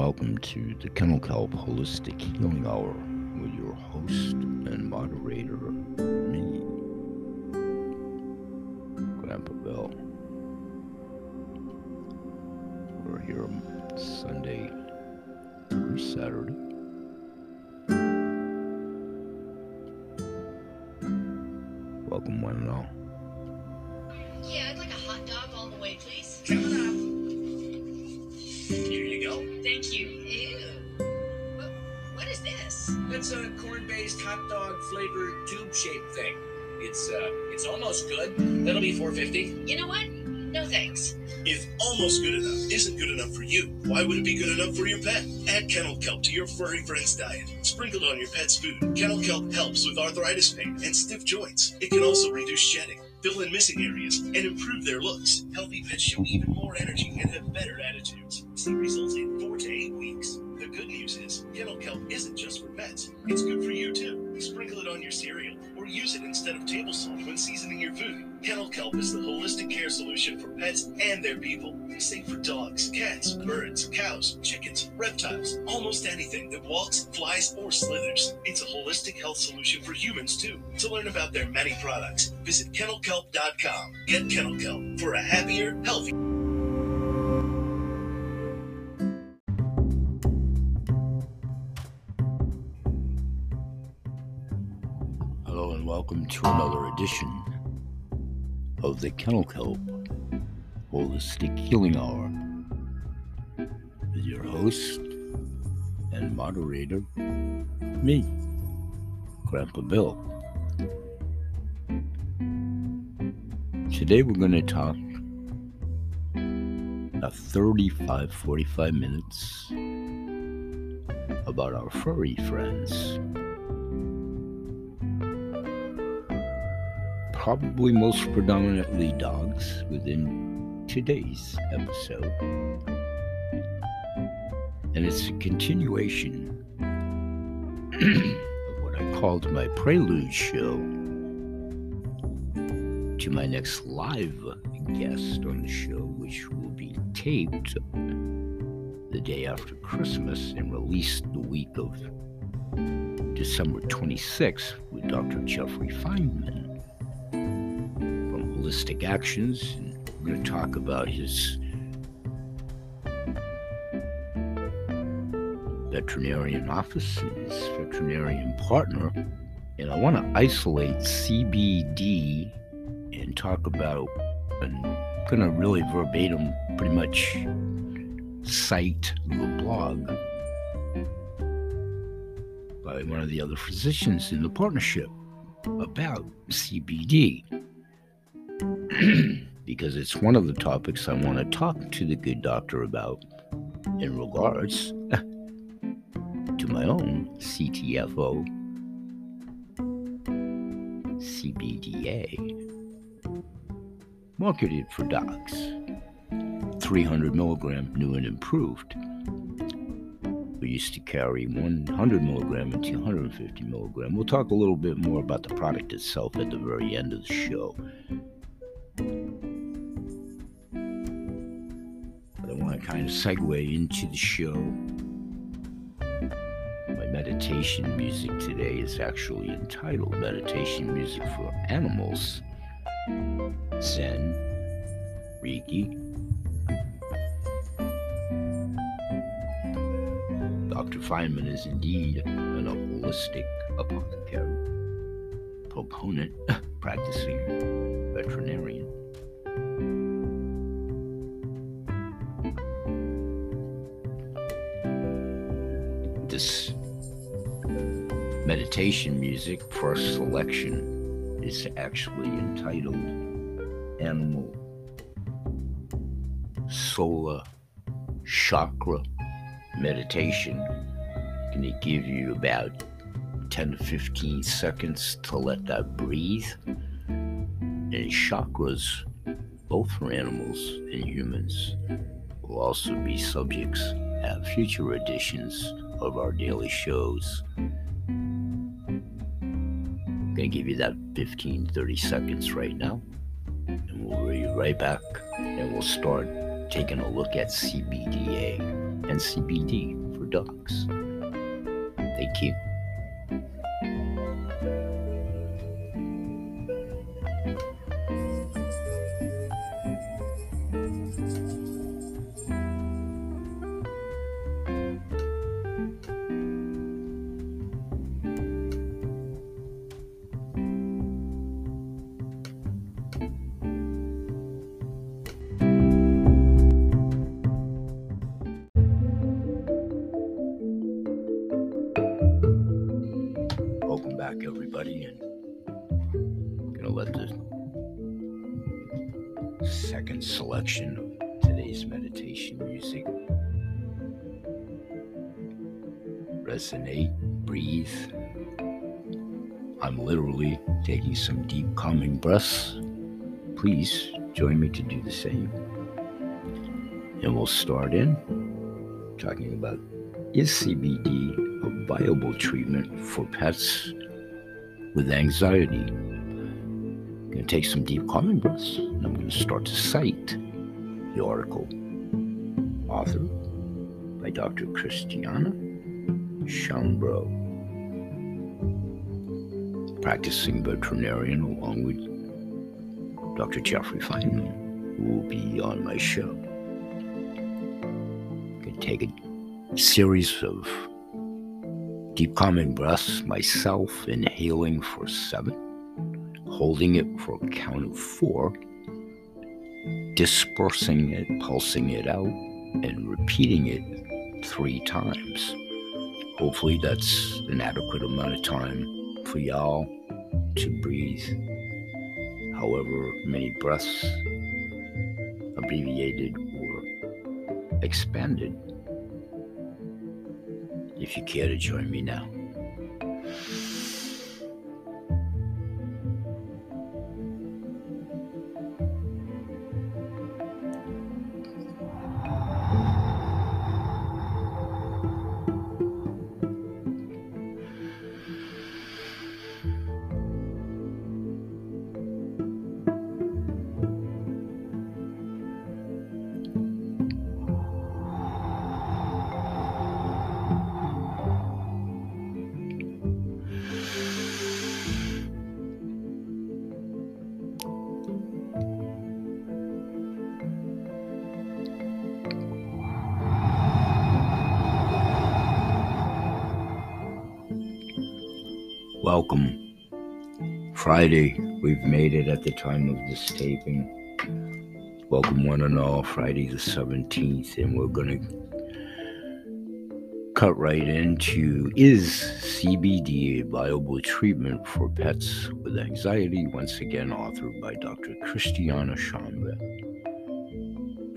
welcome to the Kennel Kelp Holistic Healing Hour with your host and moderator, why would it be good enough for your pet? Add kennel kelp to your furry friend's diet. Sprinkled on your pet's food, kennel kelp helps with arthritis pain and stiff joints. It can also reduce shedding, fill in missing areas, and improve their looks. Healthy pets show even more energy and have better attitudes. See results in four to eight weeks. Kelp isn't just for pets. It's good for you too. Sprinkle it on your cereal or use it instead of table salt when seasoning your food. Kennel kelp is the holistic care solution for pets and their people. Safe for dogs, cats, birds, cows, chickens, reptiles, almost anything that walks, flies, or slithers. It's a holistic health solution for humans too. To learn about their many products, visit kennelkelp.com. Get Kennel Kelp for a happier, healthier. To another edition of the Kennel Kelp Holistic Healing Hour with your host and moderator, me, Grandpa Bill. Today we're going to talk a 35 45 minutes about our furry friends. Probably most predominantly dogs within today's episode. And it's a continuation of what I called my prelude show to my next live guest on the show, which will be taped the day after Christmas and released the week of December 26th with Dr. Jeffrey Feinman actions. And we're going to talk about his veterinarian office and his veterinarian partner. And I want to isolate CBD and talk about, and I'm going to really verbatim pretty much cite the blog by one of the other physicians in the partnership about CBD. because it's one of the topics I want to talk to the good doctor about in regards to my own CTFO CBDA marketed for dogs 300 milligram new and improved. We used to carry 100 milligram and 250 milligram. We'll talk a little bit more about the product itself at the very end of the show kind of segue into the show. My meditation music today is actually entitled Meditation Music for Animals Zen, Reiki, Dr. Feinman is indeed an holistic apothecary, proponent, practicing veterinarian. Meditation music first selection is actually entitled Animal Solar Chakra Meditation. Going to give you about 10 to 15 seconds to let that breathe. And chakras, both for animals and humans, will also be subjects at future editions of our daily shows. I'm going to give you that 15 30 seconds right now, and we'll be right back and we'll start taking a look at CBDA and CBD for dogs. Thank you. Breaths. Please join me to do the same. And we'll start in talking about is CBD a viable treatment for pets with anxiety? I'm going to take some deep calming breaths and I'm going to start to cite the article. Author by Dr. Christiana Chambreau, practicing veterinarian along with Dr. Jeffrey Feinman, who will be on my show. Going to take a series of deep calming breaths, myself inhaling for seven, holding it for a count of four, dispersing it, pulsing it out, and repeating it three times. Hopefully, that's an adequate amount of time for y'all to breathe however many breaths, abbreviated or expanded if you care to join me now. Welcome. Friday, we've made it at the time of this taping. Welcome, one and all, Friday the 17th, and we're going to cut right into Is CBD a viable treatment for pets with anxiety? Once again, authored by Dr. Christiana Chambreau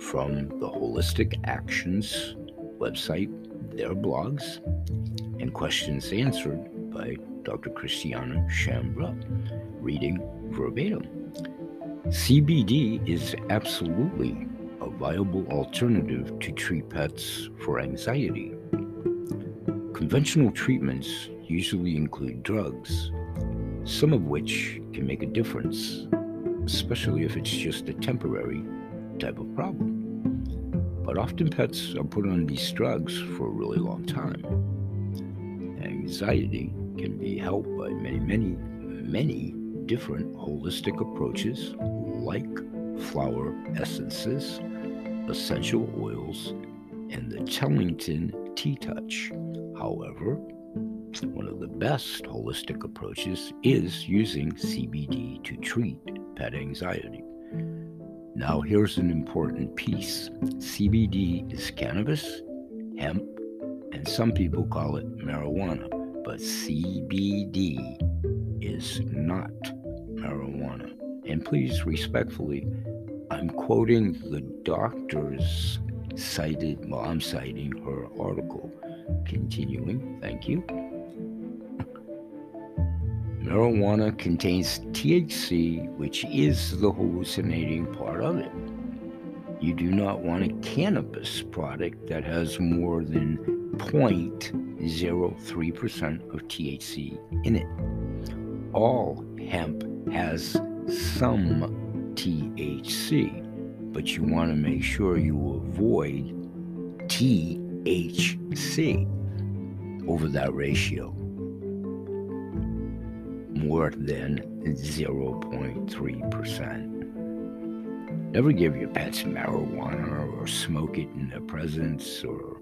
from the Holistic Actions website, their blogs, and questions answered by Dr. Christiana Chambreau, reading verbatim. CBD is absolutely a viable alternative to treat pets for anxiety. Conventional treatments usually include drugs, some of which can make a difference, especially if it's just a temporary type of problem. But often pets are put on these drugs for a really long time. Anxiety can be helped by many, many, many different holistic approaches like flower essences, essential oils, and the Tellington TTouch. However, one of the best holistic approaches is using CBD to treat pet anxiety. Now, here's an important piece CBD is cannabis, hemp, and some people call it marijuana but CBD is not marijuana. And please, respectfully, I'm quoting the doctor's cited, well, I'm citing her article. Continuing, thank you. Marijuana contains THC, which is the hallucinating part of it. You do not want a cannabis product that has more than 0.03% of THC in it. All hemp has some THC, but you want to make sure you avoid THC over that ratio more than 0.3%. Never give your pets marijuana or smoke it in their presence, or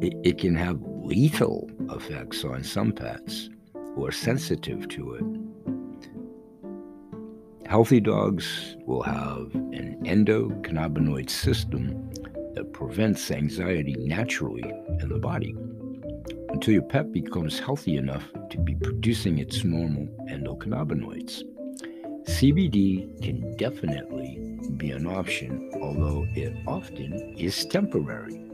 it, it can have lethal effects on some pets who are sensitive to it. Healthy dogs will have an endocannabinoid system that prevents anxiety naturally in the body until your pet becomes healthy enough to be producing its normal endocannabinoids. CBD can definitely be an option, although it often is temporary.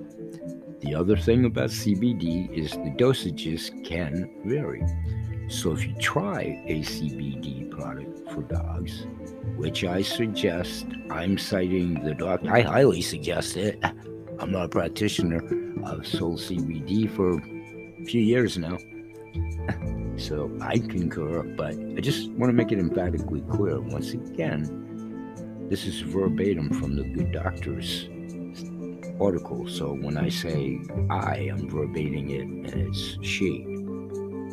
The other thing about CBD is the dosages can vary. So if you try a CBD product for dogs, which I suggest, I'm citing the doctor, I highly suggest it. I'm not a practitioner. I've sold CBD for a few years now. So I concur, but I just want to make it emphatically clear once again, this is verbatim from the Good Doctor's article. So when I say I, I'm verbating it and it's she.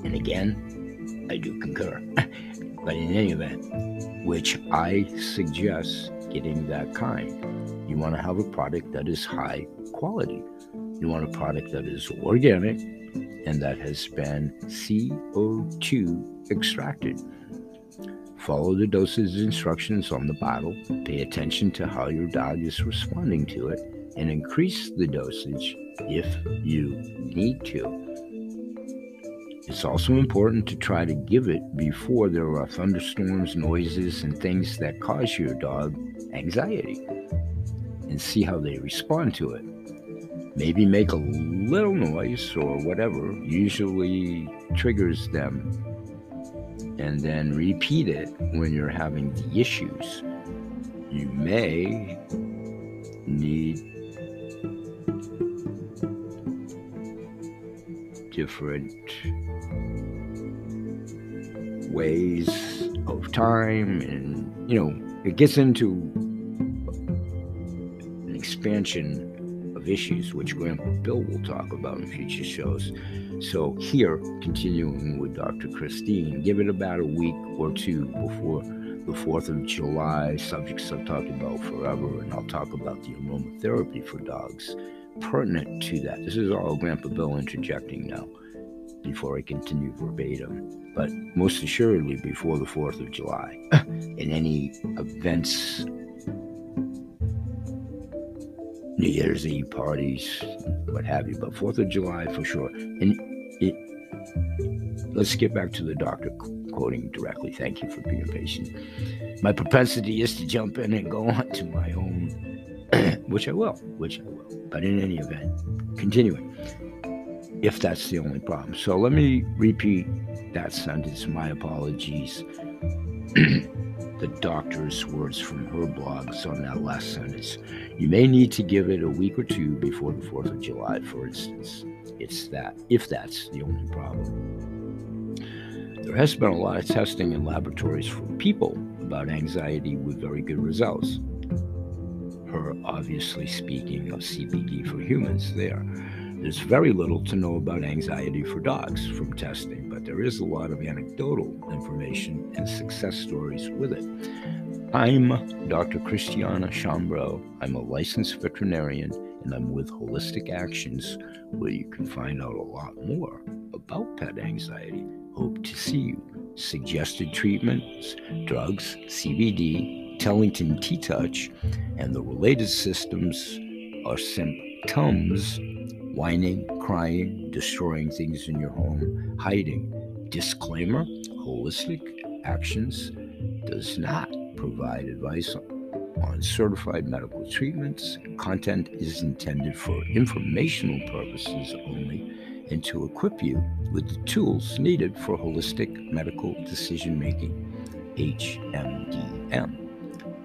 And again, I do concur. but in any event, which I suggest getting that kind. You want to have a product that is high quality. You want a product that is organic, and that has been CO2 extracted. Follow the dosage instructions on the bottle, pay attention to how your dog is responding to it, and increase the dosage if you need to. It's also important to try to give it before there are thunderstorms, noises, and things that cause your dog anxiety and see how they respond to it maybe make a little noise or whatever usually triggers them and then repeat it when you're having the issues. You may need different ways of time and you know it gets into an expansion of issues, which Grandpa Bill will talk about in future shows. So, here, continuing with Dr. Christine, give it about a week or two before the 4th of July, subjects I've talked about forever, and I'll talk about the aromatherapy for dogs pertinent to that. This is all Grandpa Bill interjecting now before I continue verbatim, but most assuredly before the 4th of July. in any events New Year's Eve parties, what have you, but Fourth of July for sure. And it, let's get back to the doctor quoting directly. Thank you for being patient. My propensity is to jump in and go on to my own, which I will, which I will. But in any event, continuing, if that's the only problem. So let me repeat that sentence. My apologies. the doctor's words from her blogs on that last sentence. You may need to give it a week or two before the 4th of July, for instance. It's that, if that's the only problem. There has been a lot of testing in laboratories for people about anxiety with very good results. Her obviously speaking of CBD for humans there. There's very little to know about anxiety for dogs from testing, but there is a lot of anecdotal information and success stories with it. I'm Dr. Christiana Chambreau. I'm a licensed veterinarian and I'm with Holistic Actions, where you can find out a lot more about pet anxiety. Hope to see you. Suggested treatments, drugs, CBD, Tellington TTouch, and the related systems are symptoms whining, crying, destroying things in your home, hiding. Disclaimer Holistic Actions does not provide advice on certified medical treatments. Content is intended for informational purposes only and to equip you with the tools needed for holistic medical decision making, HMDM.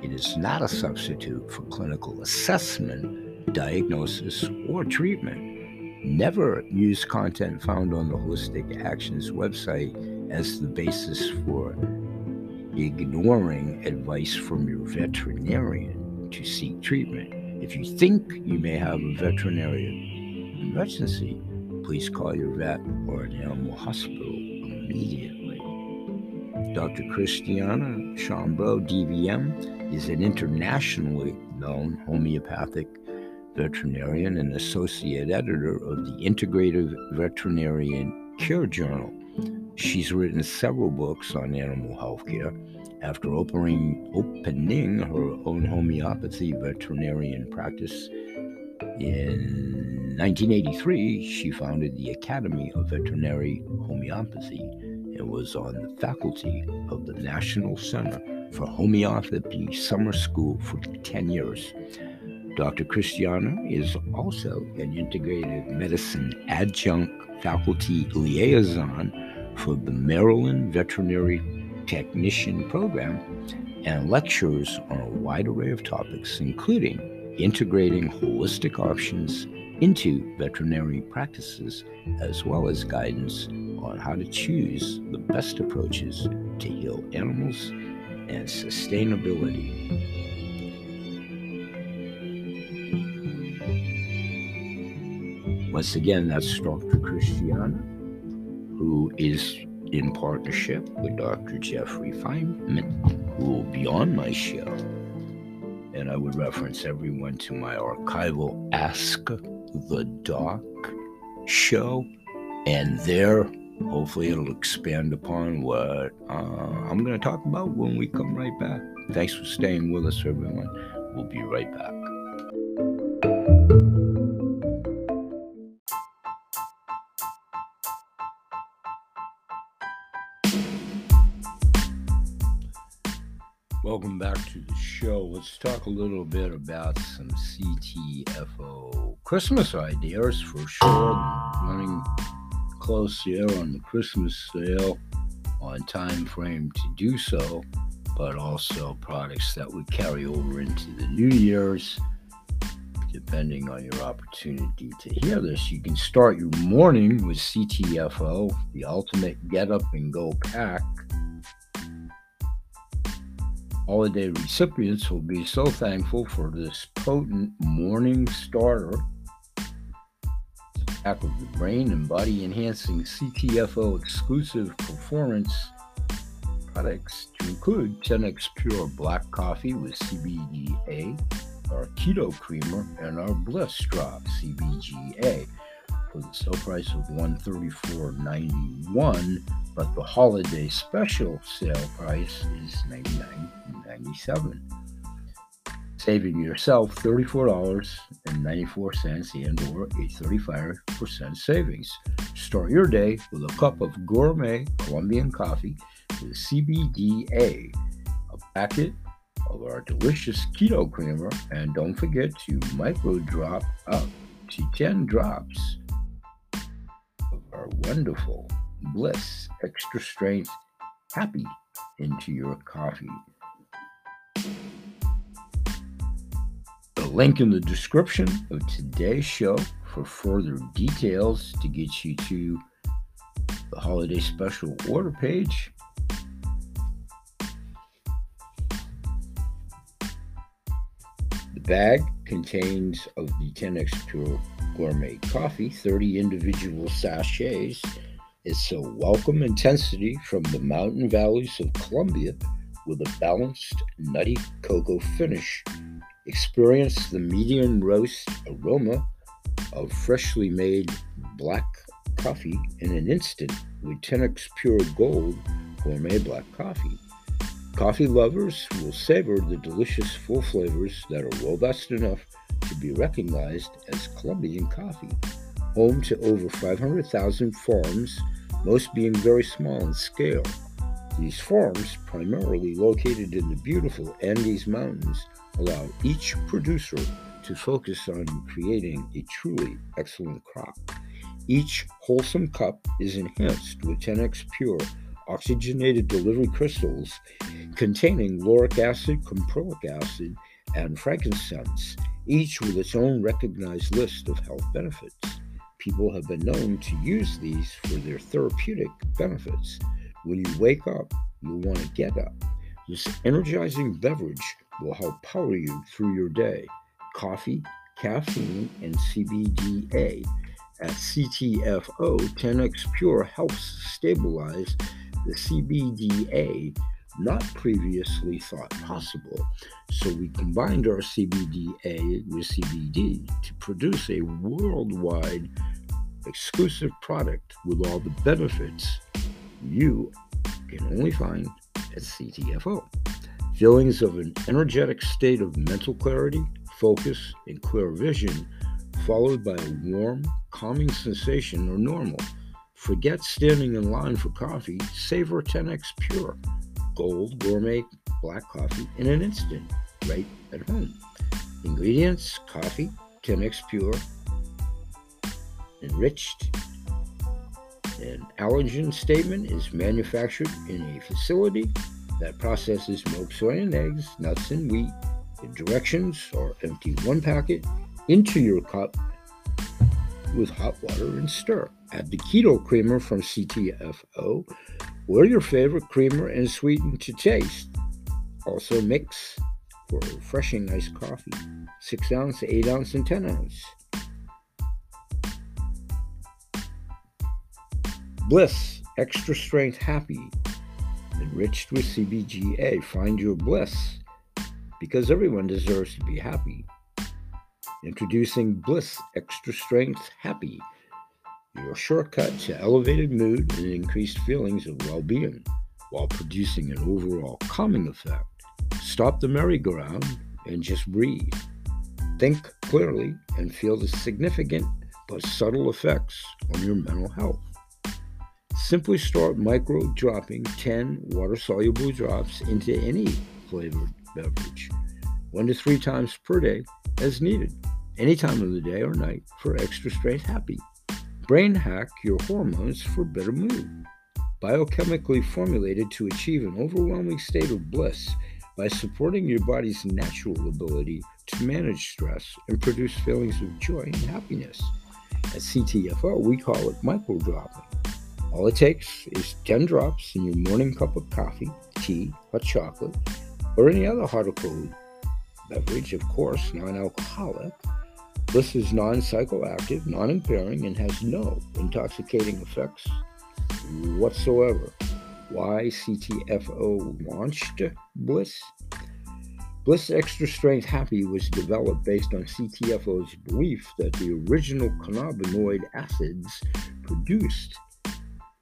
It is not a substitute for clinical assessment, diagnosis, or treatment Never use content found on the Holistic Actions website as the basis for ignoring advice from your veterinarian to seek treatment. If you think you may have a veterinarian emergency, please call your vet or an animal hospital immediately. Dr. Christiana Chambreau, DVM, is an internationally known homeopathic veterinarian and associate editor of the Integrative Veterinarian Care Journal. She's written several books on animal health care. After opening, opening her own homeopathy veterinarian practice in 1983, she founded the Academy of Veterinary Homeopathy and was on the faculty of the National Center for Homeopathy Summer School for 10 years. Dr. Christiana is also an integrative medicine adjunct faculty liaison for the Maryland Veterinary Technician Program and lectures on a wide array of topics, including integrating holistic options into veterinary practices, as well as guidance on how to choose the best approaches to heal animals and sustainability. Once again, that's Dr. Christiana, who is in partnership with Dr. Jeffrey Feinman, who will be on my show. And I would reference everyone to my archival Ask the Doc show. And there, hopefully, it'll expand upon what uh, I'm going to talk about when we come right back. Thanks for staying with us, everyone. We'll be right back. Let's talk a little bit about some CTFO Christmas ideas for sure. Running close here on the Christmas sale on time frame to do so, but also products that would carry over into the New Year's. Depending on your opportunity to hear this, you can start your morning with CTFO, the ultimate get up and go pack Holiday recipients will be so thankful for this potent morning starter. Pack of the brain and body enhancing CTFO exclusive performance products to include 10x Pure Black Coffee with CBGA, our Keto Creamer, and our Bliss Drop CBGA for the sale price of $134.91, but the holiday special sale price is $99.97, saving yourself $34.94 and or a 35% savings. Start your day with a cup of gourmet Colombian coffee with CBDA, a packet of our delicious keto creamer, and don't forget to micro drop up to 10 drops of our wonderful bliss extra strength happy into your coffee. Link in the description of today's show for further details to get you to the holiday special order page. The bag contains of the 10x Pure gourmet coffee, 30 individual sachets. It's a welcome intensity from the mountain valleys of Colombia with a balanced, nutty cocoa finish. Experience the medium roast aroma of freshly made black coffee in an instant with 10x Pure Gold Gourmet Black Coffee. Coffee lovers will savor the delicious full flavors that are robust enough to be recognized as Colombian coffee, home to over 500,000 farms, most being very small in scale. These farms, primarily located in the beautiful Andes Mountains, allow each producer to focus on creating a truly excellent crop. Each wholesome cup is enhanced with 10x Pure oxygenated delivery crystals containing lauric acid, caprylic acid, and frankincense each with its own recognized list of health benefits. People have been known to use these for their therapeutic benefits. When you wake up, you'll want to get up. This energizing beverage will help power you through your day. Coffee, caffeine, and CBDA At CTFO, 10x Pure helps stabilize the CBDA not previously thought possible. So we combined our CBDA with CBD to produce a worldwide exclusive product with all the benefits you can only find at CTFO. Feelings of an energetic state of mental clarity, focus, and clear vision, followed by a warm, calming sensation, are normal. Forget standing in line for coffee, savor 10x Pure, gold gourmet black coffee in an instant, right at home. Ingredients coffee, 10x Pure, enriched. An allergen statement is manufactured in a facility that processes milk, soy, and eggs, nuts, and wheat. The directions or empty one packet into your cup with hot water and stir. Add the keto creamer from CTFO or your favorite creamer and sweeten to taste. Also mix for a refreshing iced coffee 6 ounce, 8 ounce, and 10 ounce. Bliss Extra Strength Happy, enriched with CBGA. Find your bliss because everyone deserves to be happy. Introducing Bliss Extra Strength Happy, your shortcut to elevated mood and increased feelings of well being while producing an overall calming effect. Stop the merry-go-round and just breathe. Think clearly and feel the significant but subtle effects on your mental health. Simply start micro dropping 10 water soluble drops into any flavored beverage, one to three times per day as needed, any time of the day or night for extra strength happy. Brain hack your hormones for better mood. Biochemically formulated to achieve an overwhelming state of bliss by supporting your body's natural ability to manage stress and produce feelings of joy and happiness. At CTFO, we call it micro dropping. All it takes is 10 drops in your morning cup of coffee, tea, hot chocolate, or any other hot or cold beverage, of course, non alcoholic. This is non psychoactive, non impairing, and has no intoxicating effects whatsoever. Why CTFO launched Bliss? Bliss Extra Strength Happy was developed based on CTFO's belief that the original cannabinoid acids produced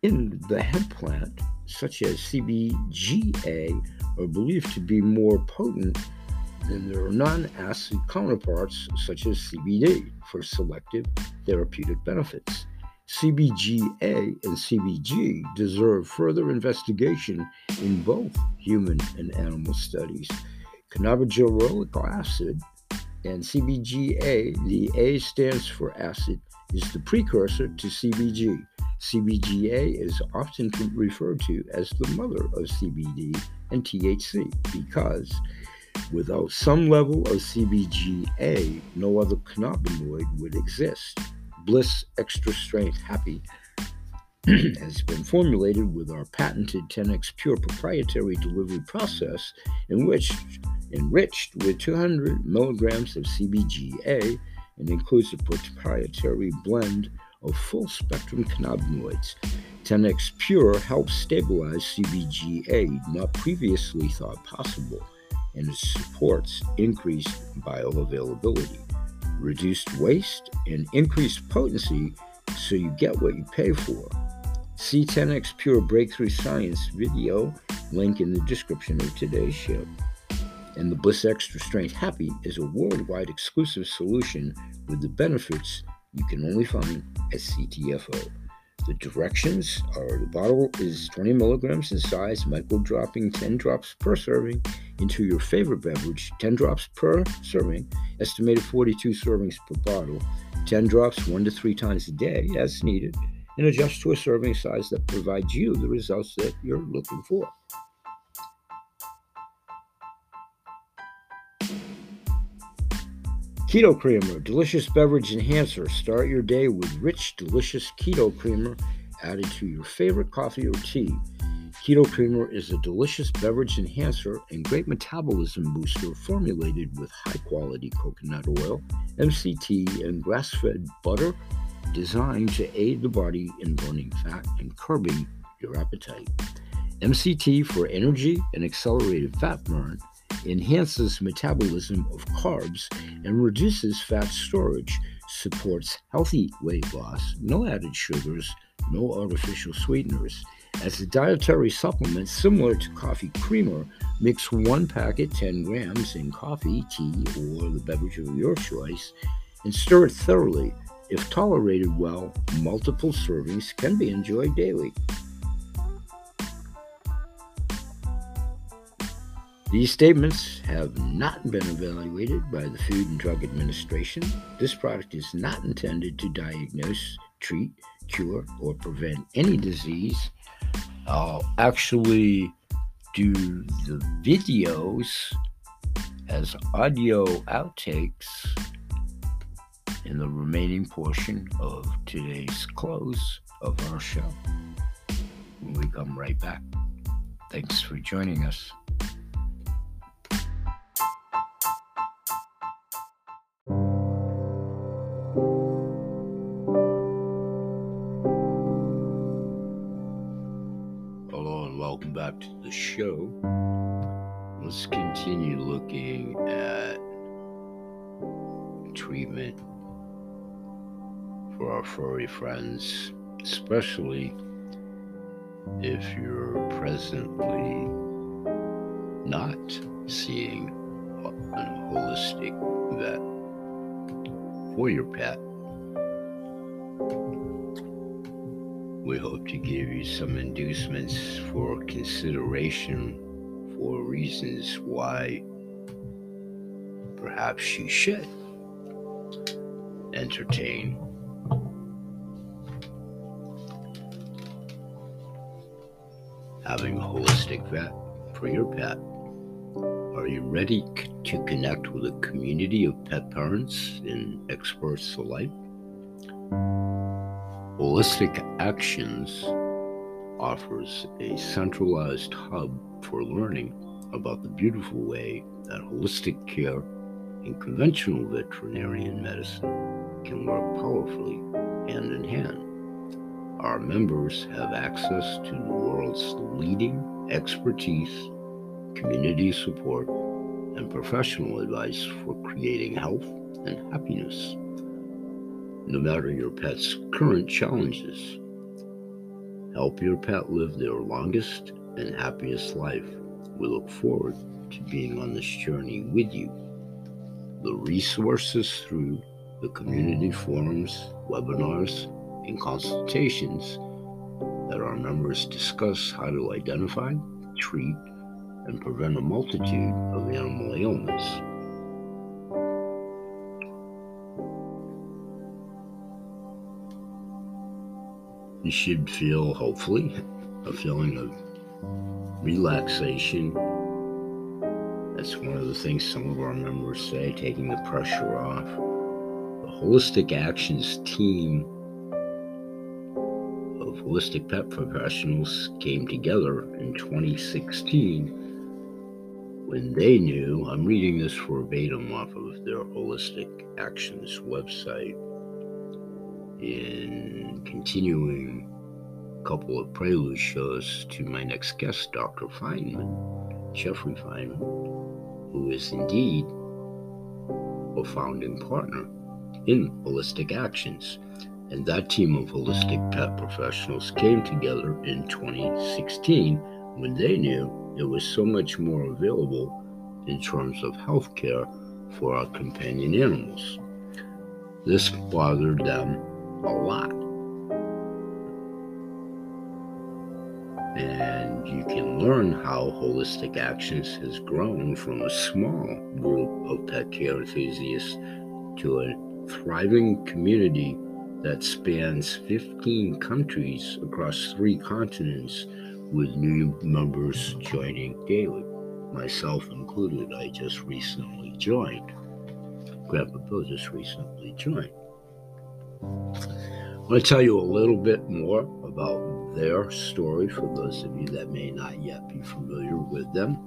in the hemp plant, such as CBGA, are believed to be more potent than their non acid counterparts, such as CBD, for selective therapeutic benefits. CBGA and CBG deserve further investigation in both human and animal studies. Cannabigerolic acid and CBGA, the A stands for acid, is the precursor to CBG. CBGA is often referred to as the mother of CBD and THC because without some level of CBGA, no other cannabinoid would exist. Bliss Extra Strength Happy has been formulated with our patented 10x Pure proprietary delivery process, in which enriched with 200 milligrams of CBGA and includes a proprietary blend of full spectrum cannabinoids. 10x Pure helps stabilize CBGA, not previously thought possible, and it supports increased bioavailability, reduced waste, and increased potency so you get what you pay for. See 10x Pure Breakthrough Science video, link in the description of today's show. And the Bliss Extra Strength Happy is a worldwide exclusive solution with the benefits you can only find at CTFO. The directions are the bottle is 20 milligrams in size, micro dropping 10 drops per serving into your favorite beverage, 10 drops per serving, estimated 42 servings per bottle, 10 drops one to three times a day as needed, and adjust to a serving size that provides you the results that you're looking for. Keto Creamer, delicious beverage enhancer. Start your day with rich, delicious keto creamer added to your favorite coffee or tea. Keto Creamer is a delicious beverage enhancer and great metabolism booster formulated with high quality coconut oil, MCT, and grass fed butter, designed to aid the body in burning fat and curbing your appetite. MCT for energy and accelerated fat burn enhances metabolism of carbs and reduces fat storage, supports healthy weight loss, no added sugars, no artificial sweeteners. As a dietary supplement similar to coffee creamer, mix one packet 10 grams in coffee, tea, or the beverage of your choice and stir it thoroughly. If tolerated well, multiple servings can be enjoyed daily. These statements have not been evaluated by the Food and Drug Administration. This product is not intended to diagnose, treat, cure, or prevent any disease. I'll actually do the videos as audio outtakes in the remaining portion of today's close of our show we come right back. Thanks for joining us. Furry friends, especially if you're presently not seeing a holistic vet for your pet. We hope to give you some inducements for consideration for reasons why perhaps you should entertain having a holistic vet for your pet. Are you ready to connect with a community of pet parents and experts alike? Holistic Actions offers a centralized hub for learning about the beautiful way that holistic care and conventional veterinarian medicine can work powerfully hand in hand. Our members have access to the world's leading expertise, community support, and professional advice for creating health and happiness no matter your pet's current challenges. Help your pet live their longest and happiest life. We look forward to being on this journey with you. The resources through the community forums, webinars, and consultations that our members discuss how to identify, treat, and prevent a multitude of animal ailments. you should feel, hopefully, a feeling of relaxation. That's one of the things some of our members say, taking the pressure off. The Holistic Actions team holistic pet professionals came together in 2016 when they knew, I'm reading this verbatim off of their Holistic Actions website in continuing a couple of prelude shows to my next guest, Dr. Feinman, Jeffrey Feinman, who is indeed a founding partner in Holistic Actions. And that team of holistic pet professionals came together in 2016 when they knew there was so much more available in terms of health care for our companion animals. This bothered them a lot. And you can learn how Holistic Actions has grown from a small group of pet care enthusiasts to a thriving community that spans 15 countries across three continents with new members joining daily. Myself included, I just recently joined. Grandpa Bill just recently joined. I want to tell you a little bit more about their story for those of you that may not yet be familiar with them.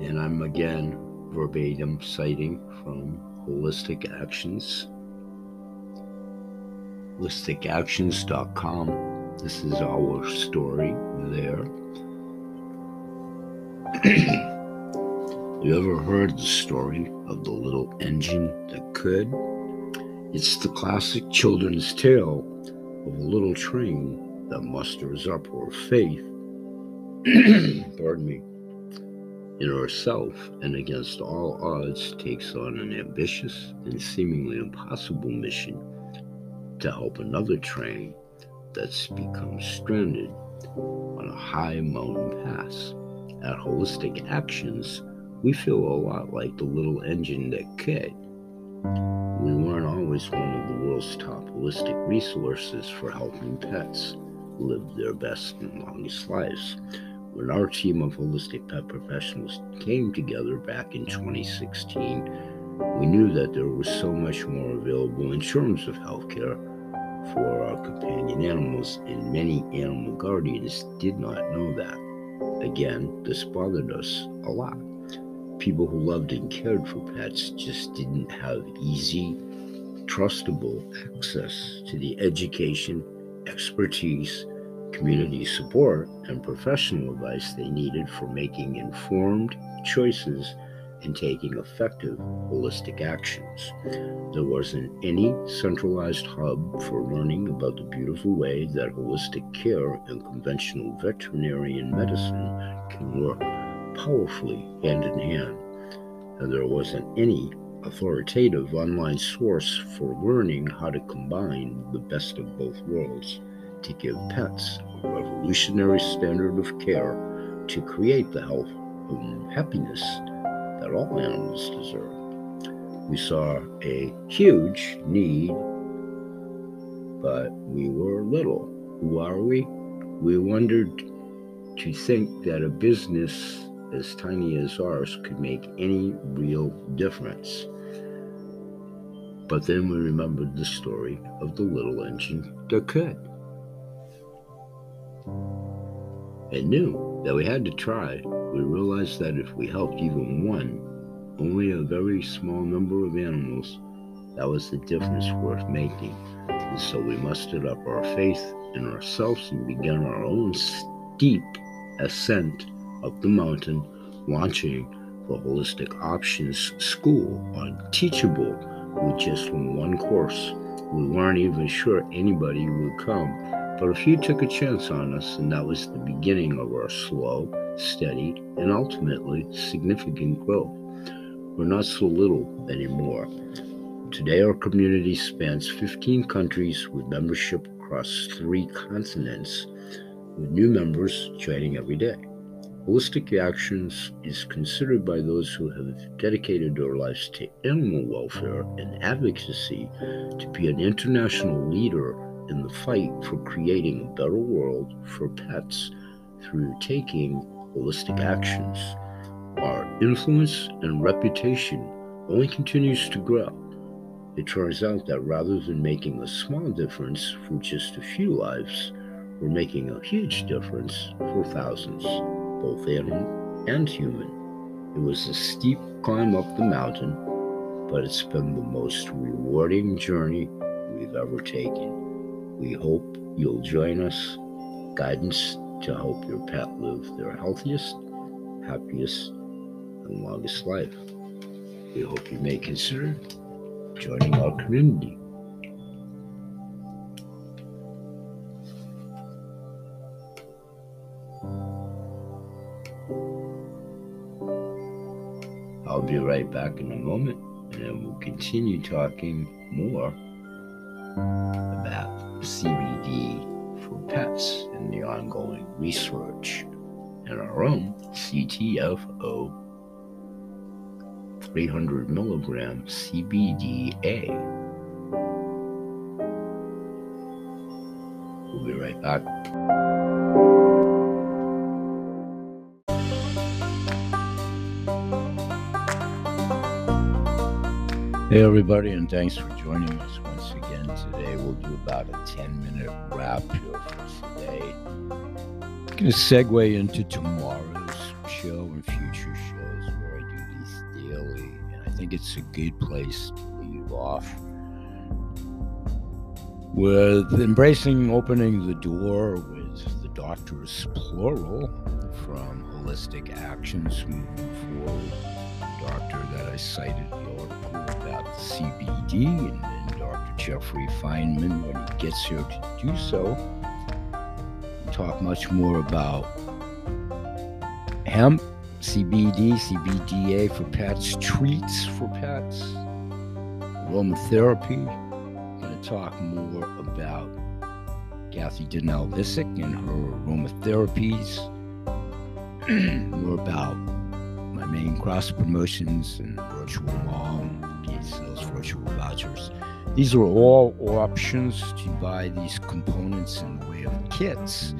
And I'm again verbatim citing from Holistic Actions. HolisticActions.com. This is our story there. you ever heard the story of the little engine that could? It's the classic children's tale of a little train that musters up her faith, pardon me, in herself and against all odds takes on an ambitious and seemingly impossible mission to help another train that's become stranded on a high mountain pass. At Holistic Actions, we feel a lot like the little engine that could. We weren't always one of the world's top holistic resources for helping pets live their best and longest lives. When our team of holistic pet professionals came together back in 2016, we knew that there was so much more available in terms of healthcare for our companion animals, and many animal guardians did not know that. Again, this bothered us a lot. People who loved and cared for pets just didn't have easy, trustable access to the education, expertise, community support, and professional advice they needed for making informed choices and taking effective holistic actions. There wasn't any centralized hub for learning about the beautiful way that holistic care and conventional veterinarian medicine can work powerfully hand in hand. And there wasn't any authoritative online source for learning how to combine the best of both worlds to give pets a revolutionary standard of care to create the health and happiness that all animals deserve. We saw a huge need, but we were little. Who are we? We wondered to think that a business as tiny as ours could make any real difference. But then we remembered the story of the little engine that could. And knew that we had to try. We realized that if we helped even one, only a very small number of animals, that was the difference worth making. And so we mustered up our faith in ourselves and began our own steep ascent up the mountain, launching the Holistic Actions School on Teachable with just one course. We weren't even sure anybody would come, but a few took a chance on us, and that was the beginning of our slow, steady, and ultimately significant growth. We're not so little anymore. Today, our community spans 15 countries with membership across three continents, with new members joining every day. Holistic Actions is considered by those who have dedicated their lives to animal welfare and advocacy to be an international leader in the fight for creating a better world for pets through taking holistic actions. Our influence and reputation only continues to grow. It turns out that rather than making a small difference for just a few lives, we're making a huge difference for thousands, both animal and human. It was a steep climb up the mountain, but it's been the most rewarding journey we've ever taken. We hope you'll join us, guidance to help your pet live their healthiest, happiest, and longest life. We hope you may consider joining our community. I'll be right back in a moment and we'll continue talking more about CBD for pets and the ongoing research and our own CTFO 300 milligram CBDA. We'll be right back. Hey, everybody, and thanks for joining us once again today. We'll do about a 10 minute wrap here for today. I'm Going to segue into tomorrow's show and future shows where I do these daily and I think it's a good place to leave off with embracing opening the door with the doctors plural from holistic actions moving forward doctor that i cited about cbd and then dr jeffrey Feinman when he gets here to do so. Talk much more about hemp cbd cbda for pets treats for pets aromatherapy. Going to talk more about Kathy Donnell Visick and her aromatherapies, more about my main cross promotions and virtual mom, those virtual vouchers. These are all options to buy these components in the way of kits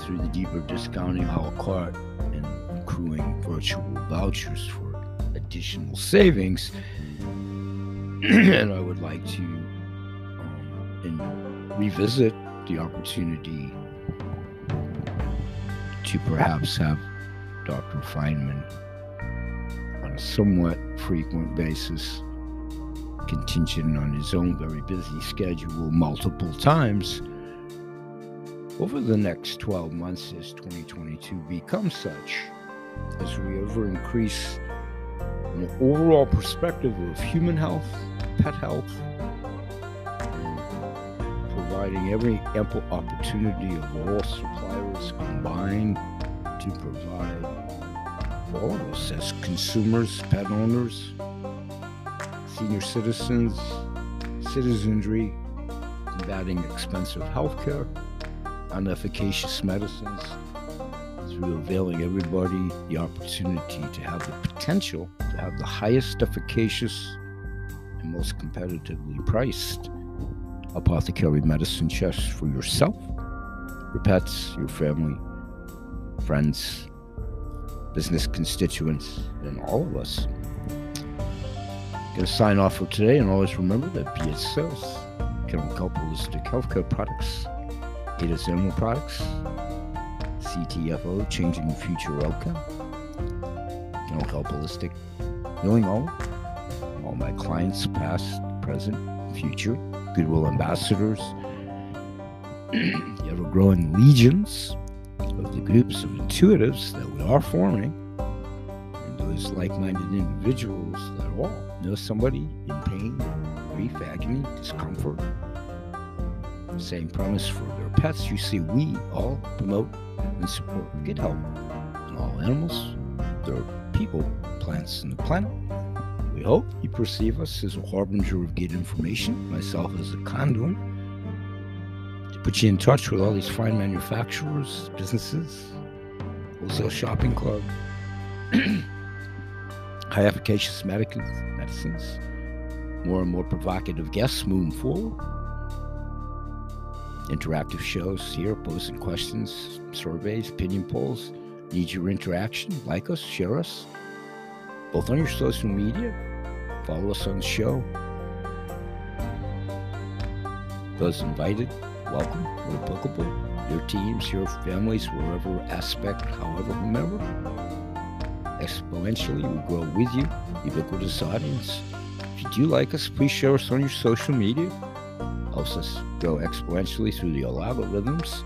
through the deeper discounting a la carte and accruing virtual vouchers for additional savings. and I would like to um, and revisit the opportunity to perhaps have Dr. Feinman on a somewhat frequent basis, contingent on his own very busy schedule, multiple times over the next 12 months as 2022 becomes such, as we ever increase an overall perspective of human health, pet health, providing every ample opportunity of all suppliers combined to provide all of us as consumers, pet owners, senior citizens, citizenry, combating expensive health care, unefficacious medicines, through availing everybody the opportunity to have the potential to have the highest efficacious and most competitively priced apothecary medicine chest for yourself, your pets, your family, friends, business constituents, and all of us. Gonna sign off for today, and always remember that it sales, Kennel Kelp Holistic Healthcare Products, Ada's Animal Products, CTFO, Changing Future Outcome, Kennel Kelp Holistic, Healing All, all my clients, past, present, future, Goodwill ambassadors, the ever growing legions of the groups of intuitives that we are forming, those like minded individuals that all know somebody in pain, grief, agony, discomfort. Same premise for their pets. You see, we all promote and support good health in all animals, their people, plants, and the planet We hope you perceive us as a harbinger of good information, myself as a conduit, to put you in touch with all these fine manufacturers, businesses, wholesale shopping club, high efficacious medicines, more and more provocative guests moving forward, interactive shows here, posing questions, surveys, opinion polls. Need your interaction. Like us, share us, both on your social media Follow us on the show. Those invited, welcome, where applicable. Your teams, your families, wherever aspect, however, whomever. Exponentially, we grow with you, ubiquitous audience. If you do like us, please share us on your social media. Helps us grow exponentially through the algorithms.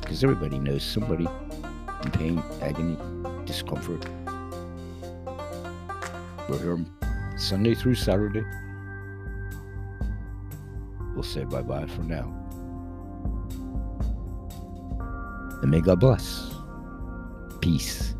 Because everybody knows somebody in pain, agony, discomfort, we're here Sunday through Saturday. We'll say bye bye for now. And may God bless. Peace.